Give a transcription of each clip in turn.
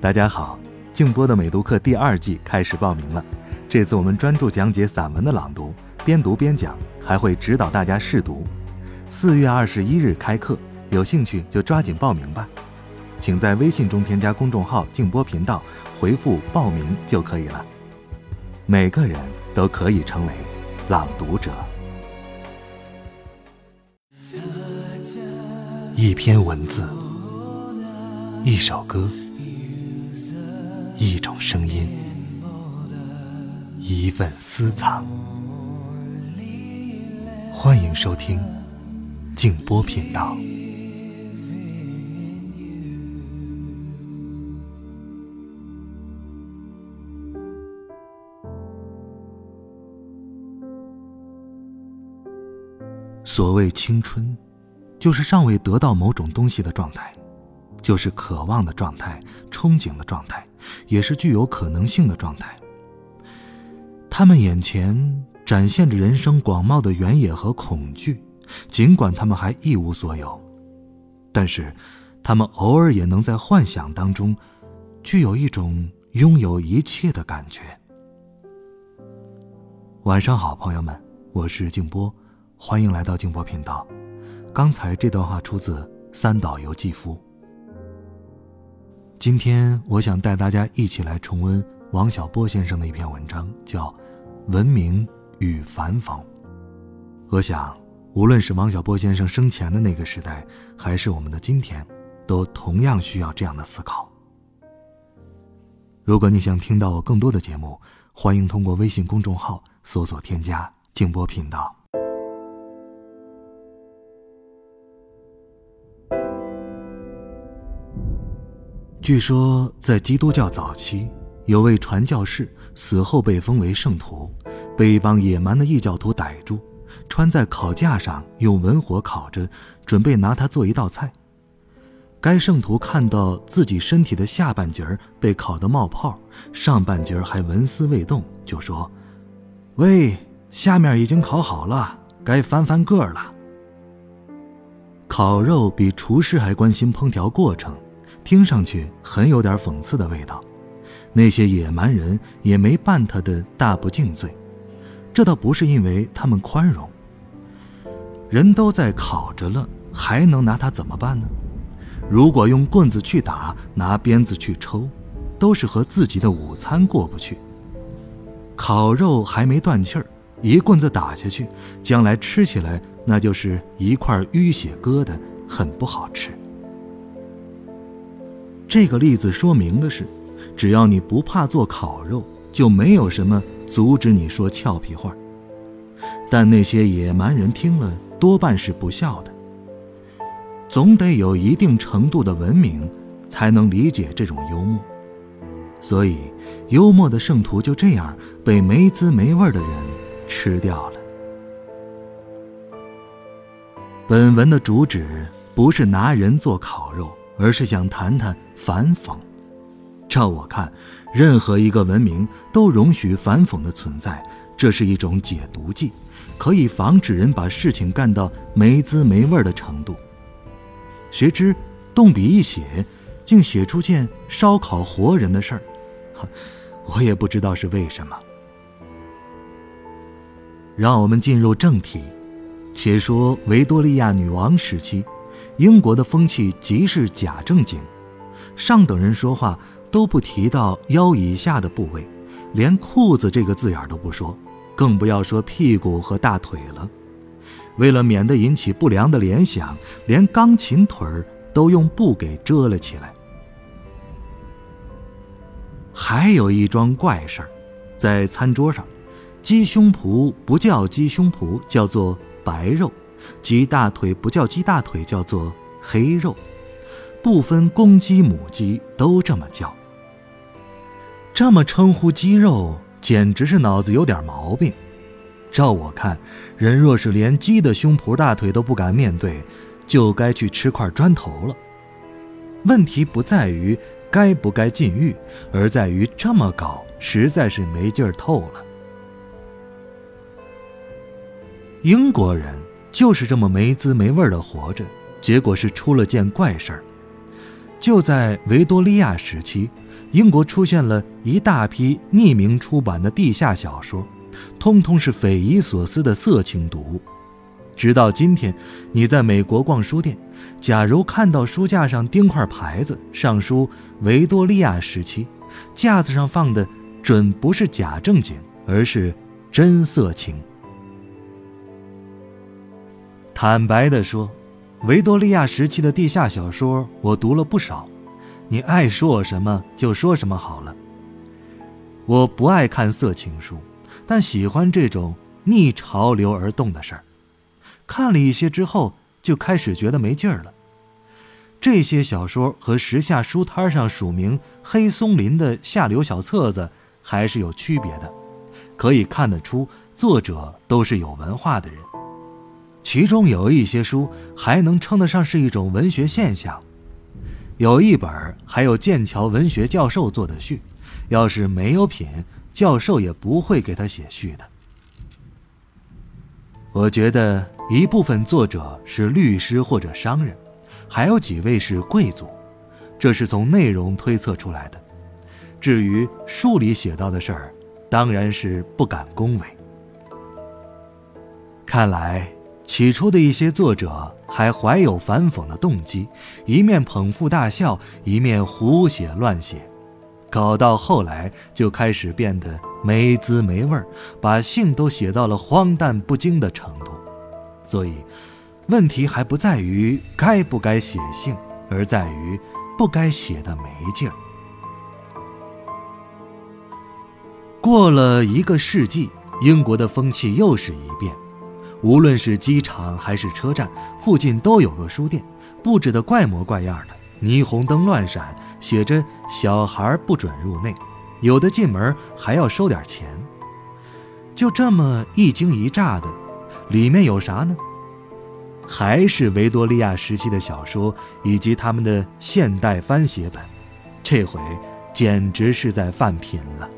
大家好，静波的美读课第二季开始报名了。这次我们专注讲解散文的朗读，边读边讲，还会指导大家试读。四月二十一日开课，有兴趣就抓紧报名吧。请在微信中添加公众号“静波频道”，回复“报名”就可以了。每个人都可以成为朗读者。一篇文字，一首歌。一种声音，一份私藏。欢迎收听静波频道。所谓青春，就是尚未得到某种东西的状态。就是渴望的状态，憧憬的状态，也是具有可能性的状态。他们眼前展现着人生广袤的原野和恐惧，尽管他们还一无所有，但是，他们偶尔也能在幻想当中，具有一种拥有一切的感觉。晚上好，朋友们，我是静波，欢迎来到静波频道。刚才这段话出自三岛由纪夫。今天我想带大家一起来重温王小波先生的一篇文章，叫《文明与反讽》。我想，无论是王小波先生生前的那个时代，还是我们的今天，都同样需要这样的思考。如果你想听到我更多的节目，欢迎通过微信公众号搜索添加“静波频道”。据说，在基督教早期，有位传教士死后被封为圣徒，被一帮野蛮的异教徒逮住，穿在烤架上，用文火烤着，准备拿它做一道菜。该圣徒看到自己身体的下半截被烤得冒泡，上半截还纹丝未动，就说：“喂，下面已经烤好了，该翻翻个了。”烤肉比厨师还关心烹调过程。听上去很有点讽刺的味道，那些野蛮人也没办他的大不敬罪，这倒不是因为他们宽容。人都在烤着了，还能拿他怎么办呢？如果用棍子去打，拿鞭子去抽，都是和自己的午餐过不去。烤肉还没断气儿，一棍子打下去，将来吃起来那就是一块淤血疙瘩，很不好吃。这个例子说明的是，只要你不怕做烤肉，就没有什么阻止你说俏皮话。但那些野蛮人听了，多半是不笑的。总得有一定程度的文明，才能理解这种幽默。所以，幽默的圣徒就这样被没滋没味的人吃掉了。本文的主旨不是拿人做烤肉。而是想谈谈反讽。照我看，任何一个文明都容许反讽的存在，这是一种解毒剂，可以防止人把事情干到没滋没味的程度。谁知动笔一写，竟写出件烧烤活人的事儿，我也不知道是为什么。让我们进入正题，且说维多利亚女王时期。英国的风气极是假正经，上等人说话都不提到腰以下的部位，连裤子这个字眼都不说，更不要说屁股和大腿了。为了免得引起不良的联想，连钢琴腿儿都用布给遮了起来。还有一桩怪事儿，在餐桌上，鸡胸脯不叫鸡胸脯，叫做白肉。鸡大腿不叫鸡大腿，叫做黑肉，不分公鸡母鸡都这么叫。这么称呼鸡肉，简直是脑子有点毛病。照我看，人若是连鸡的胸脯大腿都不敢面对，就该去吃块砖头了。问题不在于该不该禁欲，而在于这么搞实在是没劲儿透了。英国人。就是这么没滋没味的活着，结果是出了件怪事儿。就在维多利亚时期，英国出现了一大批匿名出版的地下小说，通通是匪夷所思的色情读物。直到今天，你在美国逛书店，假如看到书架上钉块牌子，上书“维多利亚时期”，架子上放的准不是假正经，而是真色情。坦白地说，维多利亚时期的地下小说我读了不少，你爱说我什么就说什么好了。我不爱看色情书，但喜欢这种逆潮流而动的事儿。看了一些之后，就开始觉得没劲儿了。这些小说和时下书摊上署名“黑松林”的下流小册子还是有区别的，可以看得出作者都是有文化的人。其中有一些书还能称得上是一种文学现象，有一本还有剑桥文学教授做的序，要是没有品，教授也不会给他写序的。我觉得一部分作者是律师或者商人，还有几位是贵族，这是从内容推测出来的。至于书里写到的事儿，当然是不敢恭维。看来。起初的一些作者还怀有反讽的动机，一面捧腹大笑，一面胡写乱写，搞到后来就开始变得没滋没味儿，把性都写到了荒诞不经的程度。所以，问题还不在于该不该写性，而在于不该写的没劲儿。过了一个世纪，英国的风气又是一变。无论是机场还是车站附近，都有个书店，布置的怪模怪样的，霓虹灯乱闪，写着“小孩不准入内”，有的进门还要收点钱。就这么一惊一乍的，里面有啥呢？还是维多利亚时期的小说以及他们的现代翻写本，这回简直是在犯品了。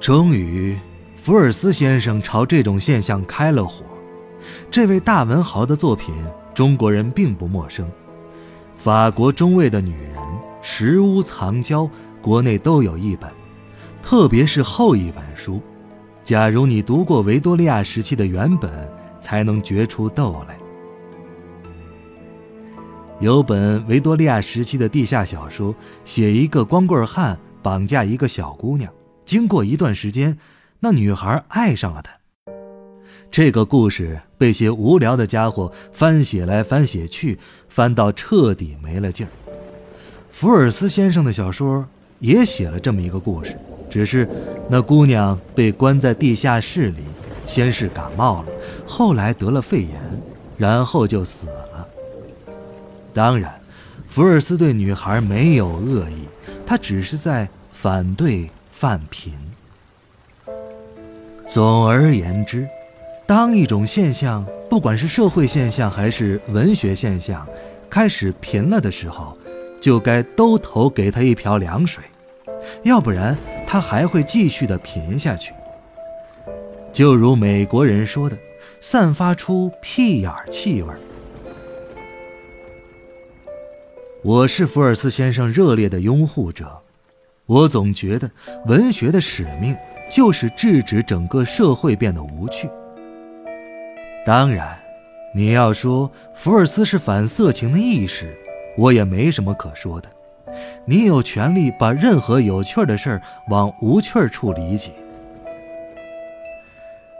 终于，福尔斯先生朝这种现象开了火。这位大文豪的作品，中国人并不陌生，《法国中尉的女人》《石屋藏娇》，国内都有一本。特别是后一本书，假如你读过维多利亚时期的原本，才能觉出豆来。有本维多利亚时期的地下小说，写一个光棍汉绑架一个小姑娘。经过一段时间，那女孩爱上了他。这个故事被些无聊的家伙翻写来翻写去，翻到彻底没了劲儿。福尔斯先生的小说也写了这么一个故事，只是那姑娘被关在地下室里，先是感冒了，后来得了肺炎，然后就死了。当然，福尔斯对女孩没有恶意，他只是在反对。泛贫。总而言之，当一种现象，不管是社会现象还是文学现象，开始贫了的时候，就该都投给他一瓢凉水，要不然他还会继续的贫下去。就如美国人说的，散发出屁眼气味我是福尔斯先生热烈的拥护者。我总觉得，文学的使命就是制止整个社会变得无趣。当然，你要说福尔斯是反色情的意识，我也没什么可说的。你有权利把任何有趣的事儿往无趣处理解。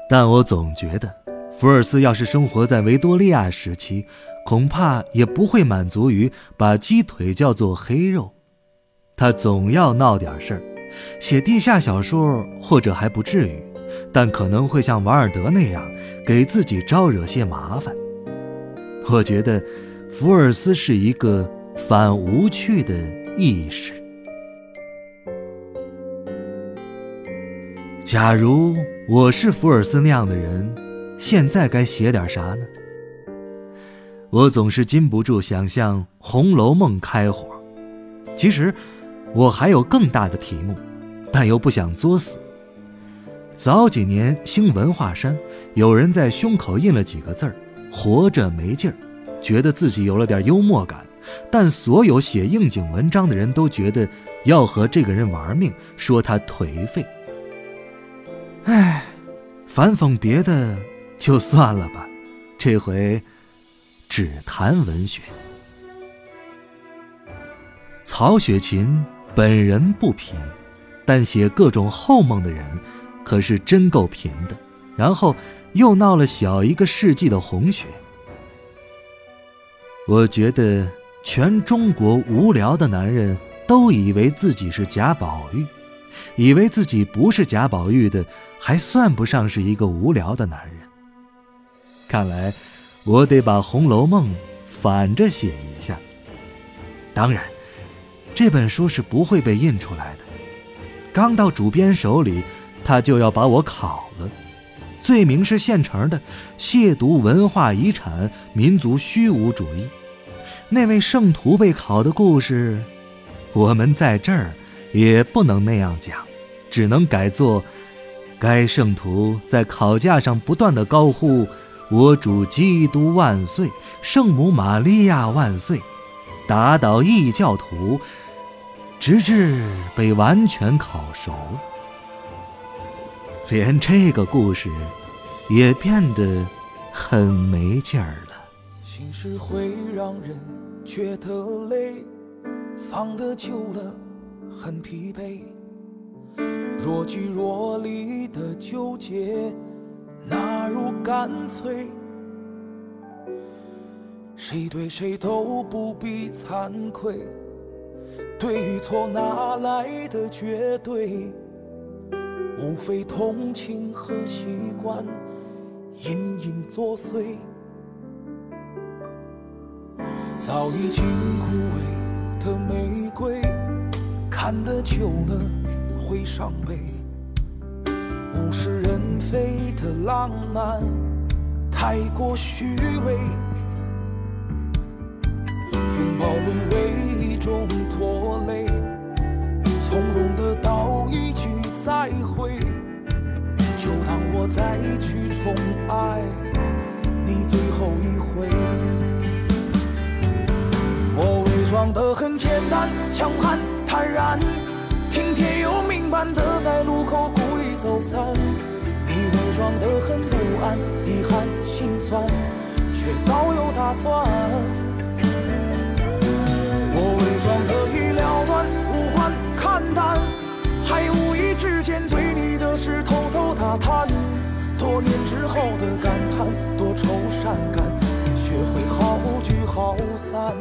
但我总觉得，福尔斯要是生活在维多利亚时期，恐怕也不会满足于把鸡腿叫做黑肉。他总要闹点事儿，写地下小说或者还不至于，但可能会像瓦尔德那样给自己招惹些麻烦。我觉得，福尔斯是一个反无趣的意识。假如我是福尔斯那样的人，现在该写点啥呢？我总是禁不住想象《红楼梦》开火，其实。我还有更大的题目，但又不想作死。早几年兴文化衫，有人在胸口印了几个字儿：“活着没劲儿”，觉得自己有了点幽默感，但所有写应景文章的人都觉得要和这个人玩命，说他颓废。唉，反讽别的就算了吧，这回只谈文学。曹雪芹本人不贫，但写各种后梦的人可是真够贫的。然后又闹了小一个世纪的红学。我觉得全中国无聊的男人都以为自己是贾宝玉，以为自己不是贾宝玉的，还算不上是一个无聊的男人。看来我得把《红楼梦》反着写一下。当然。这本书是不会被印出来的。刚到主编手里，他就要把我烤了。罪名是现成的：亵渎文化遗产、民族虚无主义。那位圣徒被烤的故事，我们在这儿也不能那样讲，只能改作：该圣徒在烤架上不断的高呼“我主基督万岁，圣母玛利亚万岁”。打倒异教徒，直至被完全烤熟了。连这个故事也变得很没劲儿了。心事会让人觉得累，放得久了很疲惫。若即若离的纠结，哪如干脆？谁对谁都不必惭愧，对与错哪来的绝对？无非同情和习惯隐隐作祟。早已经枯萎的玫瑰，看得久了会伤悲。物是人非的浪漫，太过虚伪。为一种拖累，从容的道一句再会，就当我再去宠爱你最后一回。我伪装的很简单，强悍坦然，听天由命般的在路口故意走散。你伪装的很不安，遗憾心酸，却早有打算。看淡，还无意之间对你的事偷偷打探。多年之后的感叹，多愁善感，学会好聚好散。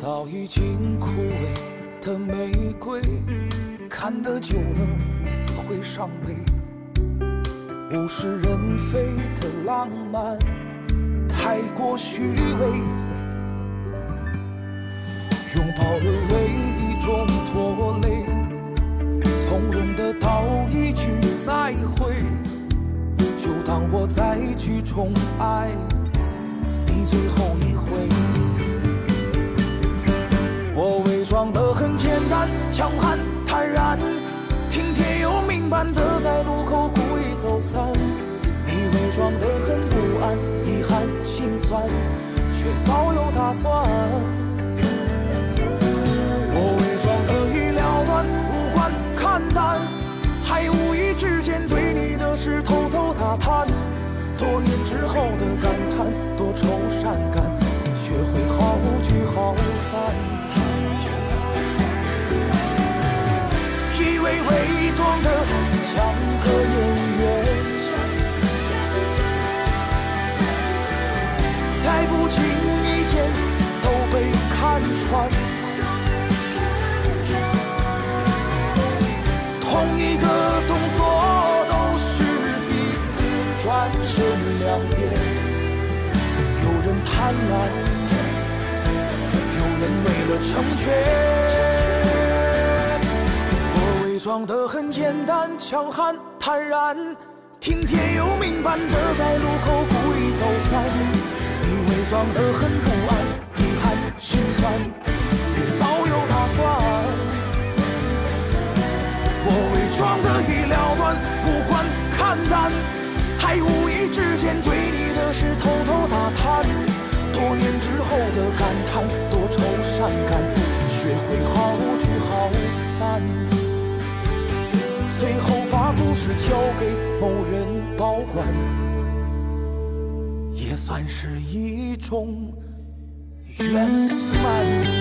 早已经枯萎。的玫瑰，看得久了会伤悲。物是人非的浪漫，太过虚伪。拥抱沦为一种拖累，从容的道一句再会，就当我再去宠爱你最后一回。我伪装得很简单，强悍坦然，听天由命般的在路口故意走散。你伪装得很不安，遗憾心酸，却早有打算。我伪装得已了断，无关看淡，还无意之间对你的事偷偷打探。多年之后的感叹，多愁善感，学会好聚好被伪装的像个演员，在不经意间都被看穿。同一个动作都是彼此转身两边，有人贪婪，有人为了成全。装得很简单，强悍坦然，听天由命般的在路口故意走散。你伪装得很不安，遗憾心酸，却早有打算。我伪装的已了断，无关看淡，还无意之间对你的事偷偷打探。多年之后的感叹，交给某人保管，也算是一种圆满。